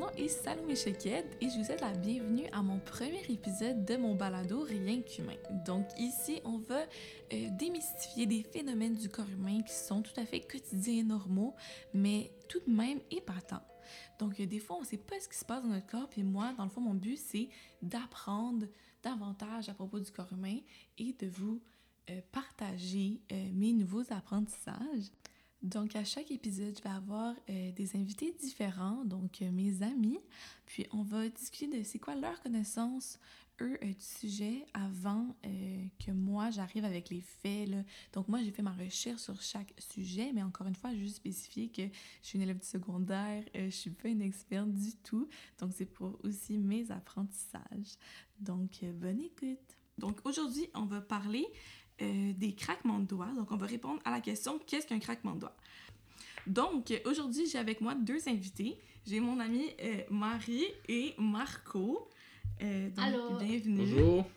Nom est Salomé Chequette et je vous souhaite la bienvenue à mon premier épisode de mon balado Rien qu'humain. Donc ici, on va euh, démystifier des phénomènes du corps humain qui sont tout à fait quotidiens et normaux, mais tout de même épatants. Donc euh, des fois, on ne sait pas ce qui se passe dans notre corps, puis moi, dans le fond, mon but, c'est d'apprendre davantage à propos du corps humain et de vous euh, partager mes nouveaux apprentissages. Donc, à chaque épisode, je vais avoir euh, des invités différents, donc euh, mes amis. Puis, on va discuter de c'est quoi leur connaissance, eux, euh, du sujet avant que moi, j'arrive avec les faits. Là. Donc, moi, j'ai fait ma recherche sur chaque sujet, mais encore une fois, juste spécifier que je suis une élève du secondaire, je suis pas une experte du tout. Donc, c'est pour aussi mes apprentissages. Donc, bonne écoute. Donc, aujourd'hui, on va parler euh, des craquements de doigts. Donc, on va répondre à la question qu'est-ce qu'un craquement de doigts? Donc, aujourd'hui, j'ai avec moi deux invités. J'ai mon ami euh, Marie et Marco. Euh, donc, Allô. bienvenue. Bonjour.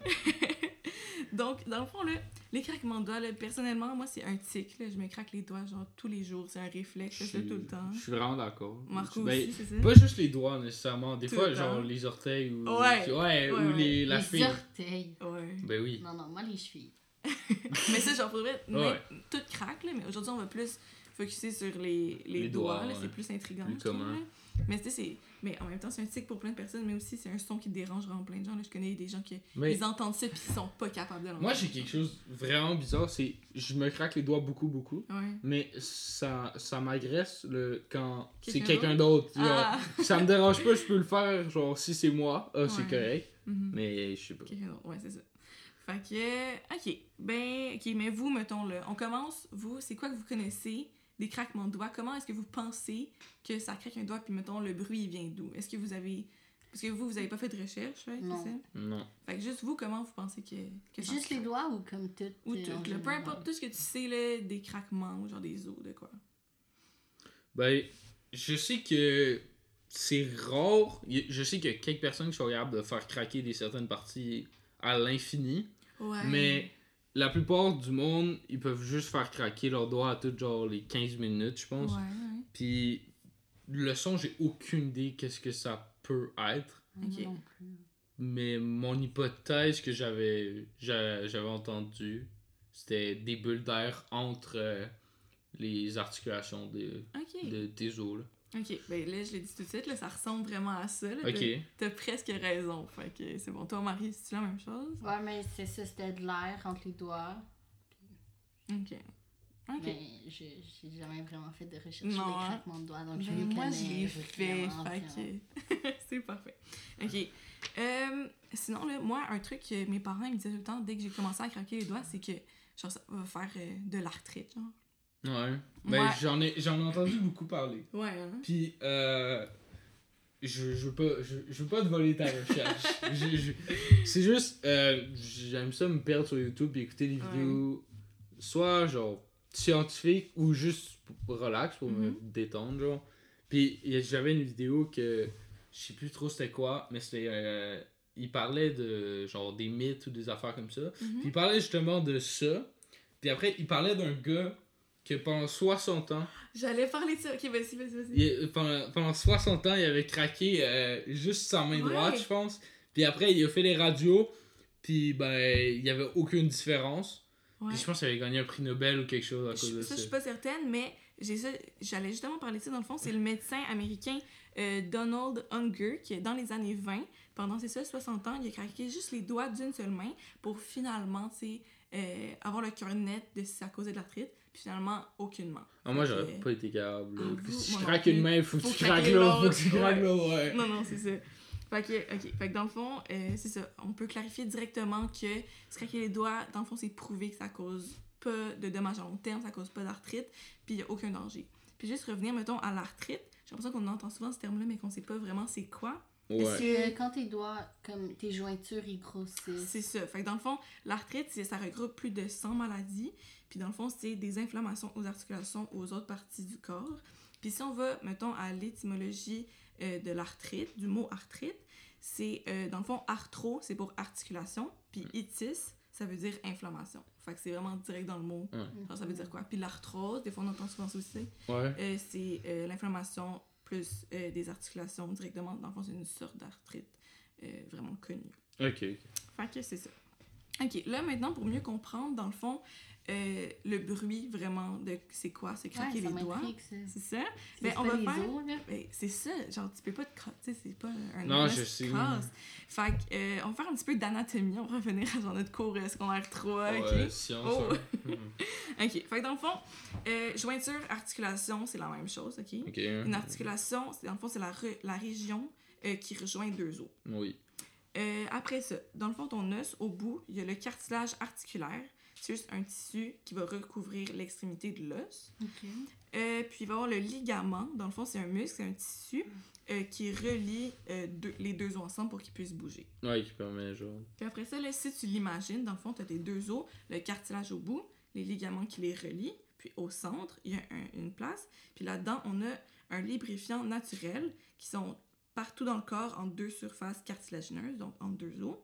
donc, dans le fond, là, les craquements de doigts, personnellement, moi, c'est un tic. je me craque les doigts genre tous les jours. C'est un réflexe, je tout le temps. Je suis vraiment d'accord. Marco ben, aussi, c'est ça? Pas juste les doigts, nécessairement. Des fois, genre les orteils ou... Ouais. ouais, ou les, la les orteils. Ouais. Ben oui. Non, non, moi, les chevilles. mais ça, genre, pour tout craque, là, mais aujourd'hui, on va plus focuser sur les, les, doigts, c'est plus intriguant. Plus commun. Mais c'est mais en même temps, c'est un tic pour plein de personnes, mais aussi c'est un son qui dérange vraiment plein de gens. Là, je connais des gens qui ils entendent ça puis ils sont pas capables de l'entendre. Moi, j'ai quelque chose vraiment bizarre, c'est je me craque les doigts beaucoup beaucoup, ouais. mais ça ça m'agresse le quand c'est quelqu'un d'autre? Ah. ça me dérange pas, je peux le faire genre si c'est moi, ah, c'est correct. Mm-hmm. Mais je sais pas. Ouais, c'est ça. Fait que, ok, ben, ok, mais vous, mettons le, on commence, vous, c'est quoi que vous connaissez des craquements de doigts? Comment est-ce que vous pensez que ça craque un doigt, puis mettons, le bruit, il vient d'où? Est-ce que vous avez, parce que vous, vous avez pas fait de recherche, non. Ça? Non. Fait que juste vous, comment vous pensez que, que Juste les doigts ou comme tout? Ou tout, peu importe tout ce que tu sais, là, des craquements, ou genre des os, de quoi? Ben, je sais que c'est rare. Je sais qu'il y a quelques personnes qui sont capables de faire craquer des certaines parties à l'infini. Mais la plupart du monde, ils peuvent juste faire craquer leurs doigts à toutes genre les 15 minutes, je pense. Puis le son, j'ai aucune idée qu'est-ce que ça peut être. Mais mon hypothèse que j'avais j'avais entendu, c'était des bulles d'air entre euh, les articulations de, de tes os. Là. Ok, ben là, je l'ai dit tout de suite, là, ça ressemble vraiment à ça. Là, ok. T'as presque raison. Fait que c'est bon. Toi, Marie, c'est-tu la même chose? Ouais, mais c'est ça, c'était de l'air entre les doigts. Ok. Ok. Mais j'ai jamais vraiment fait de recherche sur les craquements de doigts, donc je ben, me Moi, je l'ai fait. Fait que... c'est parfait. Ok. Euh, sinon, là, moi, un truc que mes parents me disaient tout le temps dès que j'ai commencé à craquer les doigts, c'est que genre, ça va faire euh, de l'arthrite, genre. Ouais. Ben, j'en ai, j'en ai entendu beaucoup parler. Ouais. Hein? Puis, euh, je, je, veux pas, je, je veux pas te voler ta recherche. c'est juste, euh, j'aime ça me perdre sur YouTube et écouter des vidéos, soit genre scientifiques ou juste relax pour me mm-hmm. détendre, genre. Puis, j'avais une vidéo que je sais plus trop c'était quoi, mais c'était. Euh, il parlait de genre des mythes ou des affaires comme ça. Mm-hmm. Puis il parlait justement de ça. Puis après, il parlait d'un gars que pendant 60 ans. J'allais parler de ça. Ok, vas-y, vas-y, vas-y. Pendant, pendant 60 ans, il avait craqué euh, juste sa main droite, je pense. Puis après, il a fait les radios. Puis ben, il n'y avait aucune différence. Puis je pense qu'il avait gagné un prix Nobel ou quelque chose à cause de ça. Ça, je suis pas certaine, mais j'allais justement parler de ça. Dans le fond, c'est le médecin américain euh, Donald Unger qui, dans les années 20, pendant ses seuls 60 ans, il a craqué juste les doigts d'une seule main pour finalement, tu euh, avoir le cœur net de si ça causait de l'arthrite. Puis finalement, aucunement. Ah, moi, j'aurais pas été capable. Ah, si je craque une main, il faut que tu craques l'autre. Faut que tu craques l'autre, ouais. Non, non, c'est ça. Fait que, ok. Fait que dans le fond, euh, c'est ça. On peut clarifier directement que se craquer les doigts, dans le fond, c'est prouvé que ça cause pas de dommages à long terme, ça cause pas d'arthrite, puis il y a aucun danger. Puis juste revenir, mettons, à l'arthrite, j'ai l'impression qu'on entend souvent ce terme-là, mais qu'on sait pas vraiment c'est quoi. Parce que quand tes doigts, comme tes jointures, ils grossissent. C'est ça. Fait que dans le fond, l'arthrite, ça regroupe plus de 100 maladies. Puis dans le fond, c'est des inflammations aux articulations, aux autres parties du corps. Puis si on va, mettons, à l'étymologie euh, de l'arthrite, du mot arthrite, c'est, euh, dans le fond, arthro, c'est pour articulation. Puis itis, ça veut dire inflammation. Fait que c'est vraiment direct dans le mot. ça veut dire quoi? Puis l'arthrose, des fois on entend souvent ça aussi. Ouais. Euh, c'est l'inflammation plus euh, des articulations directement. Dans le fond, c'est une sorte d'arthrite euh, vraiment connue. Ok. Fait que c'est ça. Ok, là maintenant, pour mieux comprendre, dans le fond, euh, le bruit vraiment de c'est quoi, c'est craquer Ouais, les doigts. C'est ça? C'est Ben, on va les faire-. Ben, c'est ça, genre tu peux pas te crasser, c'est pas un Non, je sais. crasse. Fait que, euh, on va faire un petit peu d'anatomie, on va revenir à genre notre cours euh, secondaire 3, ok? Ouais, science. Oh. hein. Ok, fait que dans le fond, euh, jointure, articulation, c'est la même chose, ok? ok. Une articulation, c'est- dans le fond, c'est la, la région euh, qui rejoint deux os. Oui. Euh, après ça, dans le fond, ton os, au bout, il y a le cartilage articulaire. C'est juste un tissu qui va recouvrir l'extrémité de l'os. Ok. Euh, puis il va y avoir le ligament. Dans le fond, c'est un muscle, c'est un tissu euh, qui relie euh, deux- les deux os ensemble pour qu'ils puissent bouger. Ouais, qui permet genre. Puis après ça, là, si tu l'imagines, dans le fond, tu as tes deux os, le cartilage au bout, les ligaments qui les relient, puis au centre, il y a un- une place. Puis là-dedans, on a un lubrifiant naturel qui sont partout dans le corps en deux surfaces cartilagineuses, donc en deux os.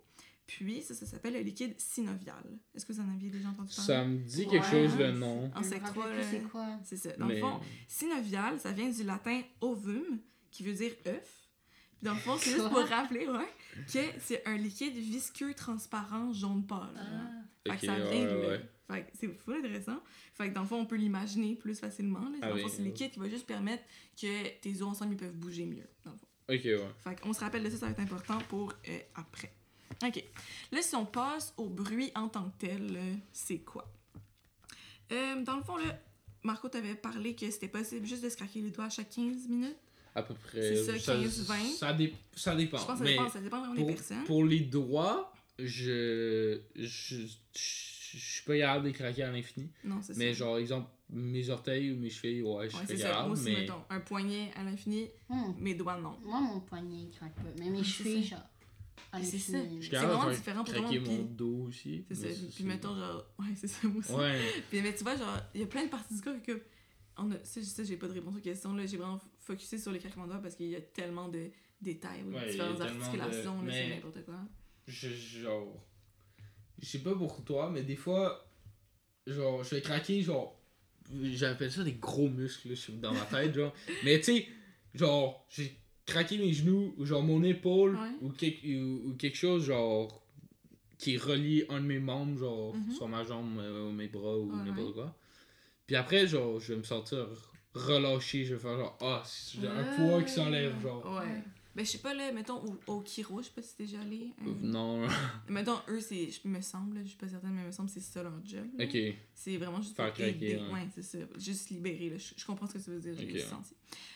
Puis ça, ça s'appelle le liquide synovial. Est-ce que vous en aviez déjà entendu parler? Ça me dit quelque Ouais. chose le nom. En sec rappelle 3, plus là, c'est quoi. c'est ça. Dans le Mais. fond, synovial, ça vient du latin ovum, qui veut dire œuf. Puis dans le fond, c'est juste pour rappeler, ouais, que c'est un liquide visqueux transparent jaune pâle. Ah. Fait que ça vient de ouais, là. ouais. Fait que c'est fou intéressant. Fait que dans le fond, on peut l'imaginer plus facilement. Là. Dans Ah le fond, oui, c'est le oui. liquide qui va juste permettre que tes os ensemble ils peuvent bouger mieux. Dans le fond. Ok, ouais. Fait qu'on se rappelle de ça, ça va être important pour euh, après. OK. Là, si on passe au bruit en tant que tel, là, c'est quoi? Euh, dans le fond, là, Marco t'avait parlé que c'était possible juste de se craquer les doigts à chaque 15 minutes. À peu près. C'est ça, 15-20. Ça, dé- ça dépend. Je pense que ça dépend, ça dépend vraiment des personnes. pour les doigts, je. Je. Je suis pas capable de les craquer à l'infini. Non, c'est ça. Mais genre, exemple, mes orteils ou mes chevilles, ouais, je suis capable. Moi aussi, mais. mettons, un poignet à l'infini, Hmm. mes doigts, non. Moi, mon poignet, il craque pas. Mais mes chevilles, genre. À Mais c'est ça. C'est vraiment faire différent pour le monde, mon puis- dos aussi. C'est ça. Puis mettons, genre, ouais, c'est ça, moi aussi. Ouais. Puis, mais tu vois, genre, il y a plein de parties du corps que. On a, ça, ça, j'ai pas de réponse aux questions. Là, j'ai vraiment focusé sur les craquements de doigts parce qu'il y a tellement de détails, ou Ouais, différentes tellement de- articulations, là, mais- c'est n'importe quoi. je, genre je sais pas pour toi mais des fois genre je vais craquer genre j'appelle ça des gros muscles là, je suis dans ma tête genre mais tu sais genre j'ai craqué mes genoux ou genre mon épaule Ouais. ou, quelque, ou, ou quelque chose genre qui relie un de mes membres genre Mhm. sur ma jambe euh, ou mes bras ou Ouais, n'importe quoi puis après genre je vais me sentir relâché je vais faire genre ah j'ai un poids qui s'enlève genre Ouais. Ben, je sais pas, là, mettons, au, au Kiro, je sais pas si t'es déjà allé. hein. non Mettons, eux, c'est, je me semble, je suis pas certaine, mais il me semble que c'est ça leur job. là. ok C'est vraiment juste Faire pour craquer, aider. ouais. Ouais, c'est ça. Juste libérer. Là. Je, je comprends ce que tu veux dire. J'ai senti.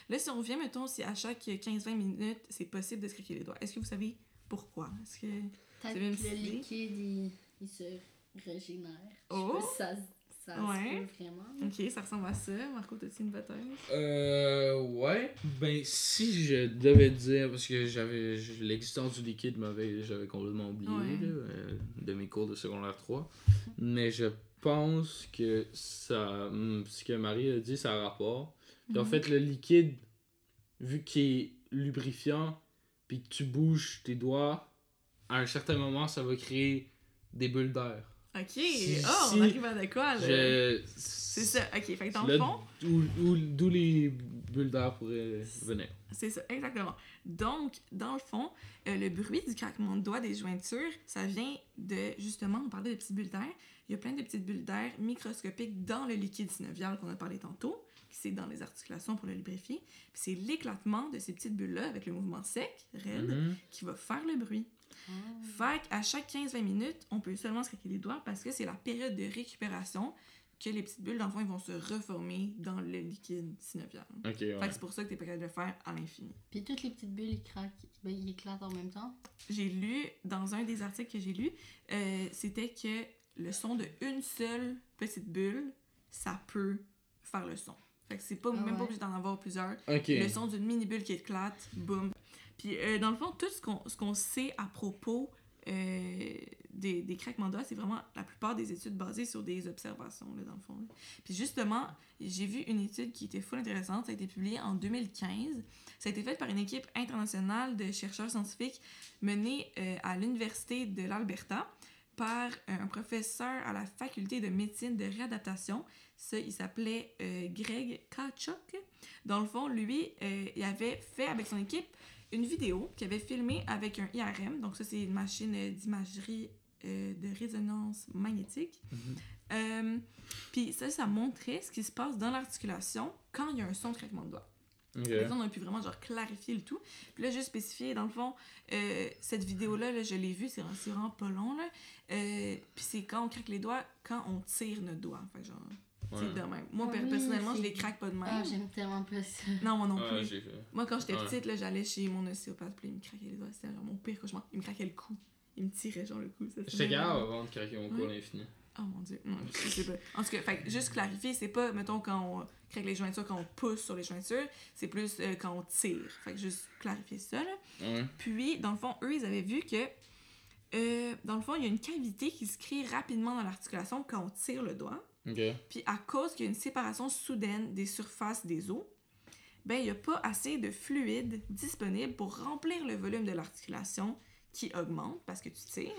Là, si on revient, mettons, si à chaque 15-20 minutes, c'est possible de se craquer les doigts, est-ce que vous savez pourquoi? Est-ce que... Peut-être C'est même que le liquide, il, il se régénère. Oh! Je sais pas si ça, ça Ouais. se peut vraiment. Ok, ça ressemble à ça. Marco, t'as-tu une? Euh, ouais. Ben, si je devais dire, parce que j'avais l'existence du liquide, m'avait, j'avais complètement oublié Ouais. là, euh, de mes cours de secondaire 3. Mais je pense que ça, hum, ce que Marie a dit, ça a rapport. Puis en Mhm. fait, le liquide, vu qu'il est lubrifiant, puis que tu bouges tes doigts, à un certain moment, ça va créer des bulles d'air. Ok. Si- oh, on arrive à de quoi, là? Je... C'est ça. Ok, fait que dans le fond, D'où les bulles d'air pourraient venir. c'est ça, exactement. Donc, dans le fond, euh, le bruit du craquement de doigts des jointures, ça vient de, justement, on parlait de petites bulles d'air. Il y a plein de petites bulles d'air microscopiques dans le liquide synovial qu'on a parlé tantôt, qui c'est dans les articulations pour le lubrifier. Puis c'est l'éclatement de ces petites bulles-là avec le mouvement sec, raide, Mhm. qui va faire le bruit. Fait qu'à chaque 15-20 minutes, on peut seulement se craquer les doigts parce que c'est la période de récupération que les petites bulles, dans le fond, ils vont se reformer dans le liquide synovial. Ok, Fait ouais. que c'est pour ça que t'es pas capable de le faire à l'infini. Puis toutes les petites bulles, ils craquent. Ben, ils éclatent en même temps? J'ai lu, dans un des articles que j'ai lu, euh, c'était que le son de une seule petite bulle, ça peut faire le son. Fait que c'est pas, Ah même pas obligé d'en avoir plusieurs. Ok. Le son d'une mini-bulle qui éclate, boum. Puis euh, dans le fond, tout ce qu'on qu'on sait à propos euh, des, des craquements c'est vraiment la plupart des études basées sur des observations, là, dans le fond. Puis justement, j'ai vu une étude qui était full intéressante. Ça a été publié en 2015. Ça a été fait par une équipe internationale de chercheurs scientifiques menée euh, à l'Université de l'Alberta. par un professeur à la faculté de médecine de réadaptation. Ça, il s'appelait Greg Kachuk. Dans le fond, lui, il avait fait avec son équipe une vidéo qu'il avait filmée avec un IRM. Donc ça, c'est une machine d'imagerie de résonance magnétique. Mhm. Puis ça, ça montrait ce qui se passe dans l'articulation quand il y a un son de craquement de doigts. Okay. on a pu vraiment genre clarifier le tout. Puis là, juste spécifier, dans le fond, euh, cette vidéo-là, je l'ai vue, c'est vraiment pas long. Là. Euh, puis c'est quand on craque les doigts, quand on tire notre doigt. Fait genre, c'est de même. Moi, ah personnellement, je les craque pas de même. Ah, j'aime tellement pas ça. Non, moi non ah, plus. moi, quand j'étais petite, là, j'allais chez mon ostéopathe, puis il me craquait les doigts. C'était genre mon pire cauchemar. Il me craquait le cou. Il me tirait genre le cou. J'étais capable avant de craquer mon cou à l'infini. Oh mon dieu, non, je sais pas. En tout cas, fait, juste clarifier, c'est pas, mettons, quand on craque les jointures, quand on pousse sur les jointures, c'est plus euh, quand on tire. Fait que juste clarifier ça, là. Puis, dans le fond, eux, ils avaient vu que, euh, dans le fond, il y a une cavité qui se crée rapidement dans l'articulation quand on tire le doigt. Puis, à cause qu'il y a une séparation soudaine des surfaces des os, ben, il n'y a pas assez de fluide disponible pour remplir le volume de l'articulation qui augmente parce que tu tires.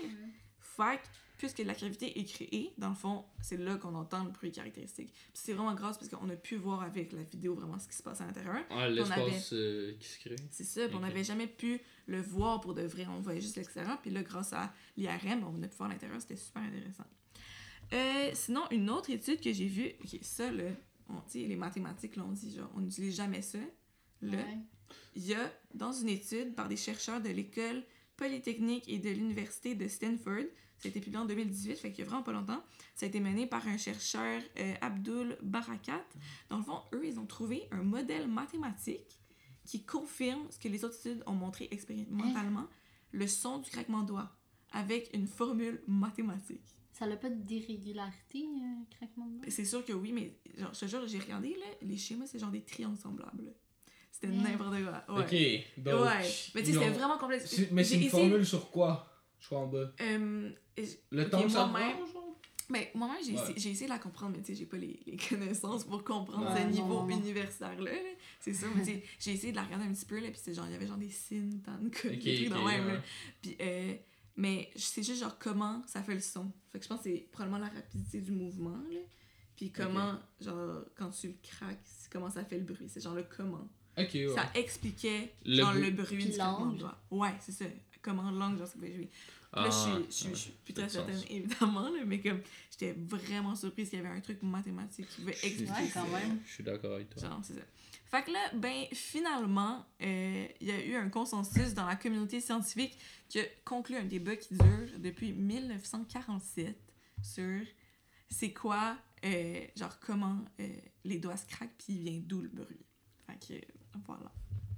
Fait puisque la cavité est créée, dans le fond, c'est là qu'on entend le bruit caractéristique. c'est vraiment grâce parce qu'on a pu voir avec la vidéo vraiment ce qui se passe à l'intérieur. Ah, l'espace euh, qui se crée. C'est ça, on n'avait jamais pu le voir pour de vrai. On voyait juste l'extérieur, puis là, grâce à l'IRM, on a pu voir l'intérieur, c'était super intéressant. Euh, sinon, une autre étude que j'ai vue, ok, ça, là, on, les mathématiques l'ont dit, genre, on n'utilise jamais ça. Là, il y a, dans une étude par des chercheurs de l'école polytechnique et de l'université de Stanford, ça a été publié en 2018, fait qu'il y a vraiment pas longtemps. Ça a été mené par un chercheur, euh, Abdul Barakat. Dans le fond, eux, ils ont trouvé un modèle mathématique qui confirme ce que les autres études ont montré expérimentalement, hein? le son du craquement de doigts, avec une formule mathématique. Ça n'a pas d'irrégularité, euh, craquement de? C'est sûr que oui, mais genre, je te jure, j'ai regardé, là, les schémas, c'est genre des triangles semblables. C'était n'importe quoi. Ouais. Ok, donc... Ouais, mais tu sais, c'était vraiment complexe. Mais c'est une formule sur quoi? Je crois en bas. Euh, le temps que ça mais ben, moi-même, j'ai essayé, de la comprendre, mais tu sais, j'ai pas les, les, connaissances pour comprendre ce niveau universitaire-là. C'est ça, mais j'ai essayé de la regarder un petit peu, là, puis genre, il y avait genre des signes, tant de codes, okay, même, Puis, euh, mais c'est juste genre comment ça fait le son. Fait que je pense que c'est probablement la rapidité du mouvement, là. Puis comment, genre, quand tu le craques, comment ça fait le bruit. C'est genre le comment. Ça expliquait, genre, le, bruit du l'angle. Ouais, c'est ça. Comment l'angle, genre, ça peut jouer là, je, suis, je, suis plus très certaine, évidemment, là, mais comme j'étais vraiment surprise qu'il y avait un truc mathématique qui veut expliquer quand même. Je suis d'accord avec toi. Genre, c'est ça. Fait que là, ben, finalement, euh, il y a eu un consensus dans la communauté scientifique qui a conclu un débat qui dure depuis 1947 sur c'est quoi, euh, genre, comment euh, les doigts se craquent, puis il vient d'où le bruit. Fait que, voilà.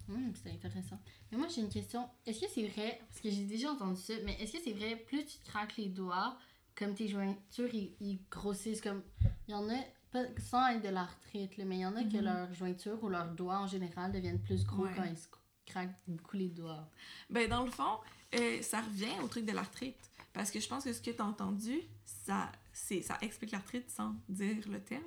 Hum, c'est intéressant. Mais moi, j'ai une question. Est-ce que c'est vrai, parce que j'ai déjà entendu ça, mais est-ce que c'est vrai, plus tu craques les doigts, comme tes jointures, ils, grossissent comme. Il y en a, sans être de l'arthrite, mais il y en a que mhm. leurs jointures ou leurs doigts en général deviennent plus gros quand ils se craquent beaucoup les doigts. Ben, dans le fond, euh, ça revient au truc de l'arthrite. Parce que je pense que ce que tu as entendu, ça, ça explique l'arthrite sans dire le terme.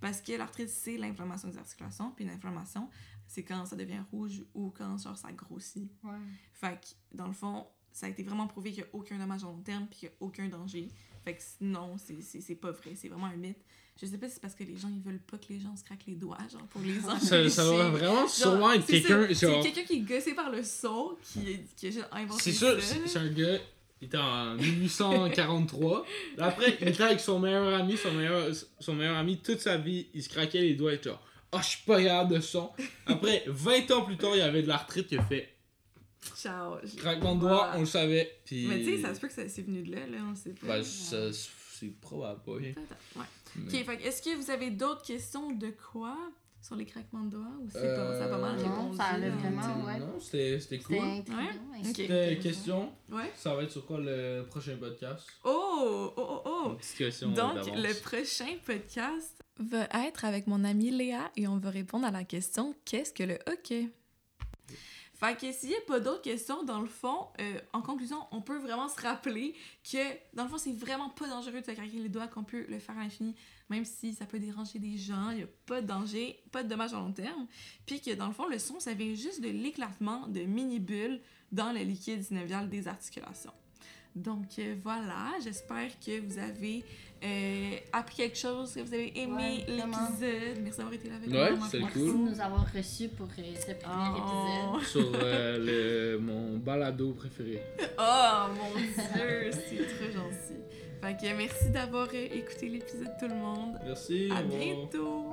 Parce que l'arthrite, c'est l'inflammation des articulations. Puis une inflammation, c'est quand ça devient rouge ou quand genre, ça grossit. Ouais. Fait que, dans le fond, ça a été vraiment prouvé qu'il n'y a aucun dommage à long terme puis qu'il n'y a aucun danger. Fait que non, c'est pas vrai. C'est vraiment un mythe. Je sais pas si c'est parce que les gens, ils veulent pas que les gens se craquent les doigts, genre, pour les empêcher. Ça, ça va vraiment sûrement être quelqu'un... C'est quelqu'un qui est gossé par le son, qui, qui a juste inventé. C'est sûr, c'est un gars... Il était en 1843. Après, il était avec son meilleur ami. Son meilleur, son meilleur ami, toute sa vie, il se craquait les doigts et genre oh, je suis pas capable de son. Après, 20 ans plus tard, il y avait de l'arthrite qui a fait. Ciao. Craquement de doigts, on le savait. Puis... Mais tu sais, ça se peut que c'est venu de là, là, on sait pas. Ben, c'est probable pas. Ouais. Ok, fait est-ce que vous avez d'autres questions de quoi sur les craquements de doigts ou c'est pas, ça a pas mal euh, répondu? Non, ça allait vraiment, ouais. Non, c'était cool. C'était question? Ouais. Ça va être sur quoi le prochain podcast? Oh, oh, oh, oh! Une petite question Donc, le prochain podcast va être avec mon amie Léa et on va répondre à la question qu'est-ce que le hockey? Fait que s'il n'y a pas d'autres questions, dans le fond, euh, en conclusion, on peut vraiment se rappeler que, dans le fond, c'est vraiment pas dangereux de se craquer les doigts, qu'on peut le faire à l'infini, même si ça peut déranger des gens, il n'y a pas de danger, pas de dommage à long terme. Puis que, dans le fond, le son, ça vient juste de l'éclatement de mini-bulles dans le liquide synovial des articulations. Donc euh, voilà, j'espère que vous avez euh, appris quelque chose, que vous avez aimé l'épisode. Merci d'avoir été là avec ouais, moi. c'est Merci cool. de nous avoir reçus pour euh, ce premier Oh. épisode. Sur euh, le, mon balado préféré. Oh mon dieu, c'est trop gentil. Fait que merci d'avoir euh, écouté l'épisode tout le monde. Merci. À bientôt.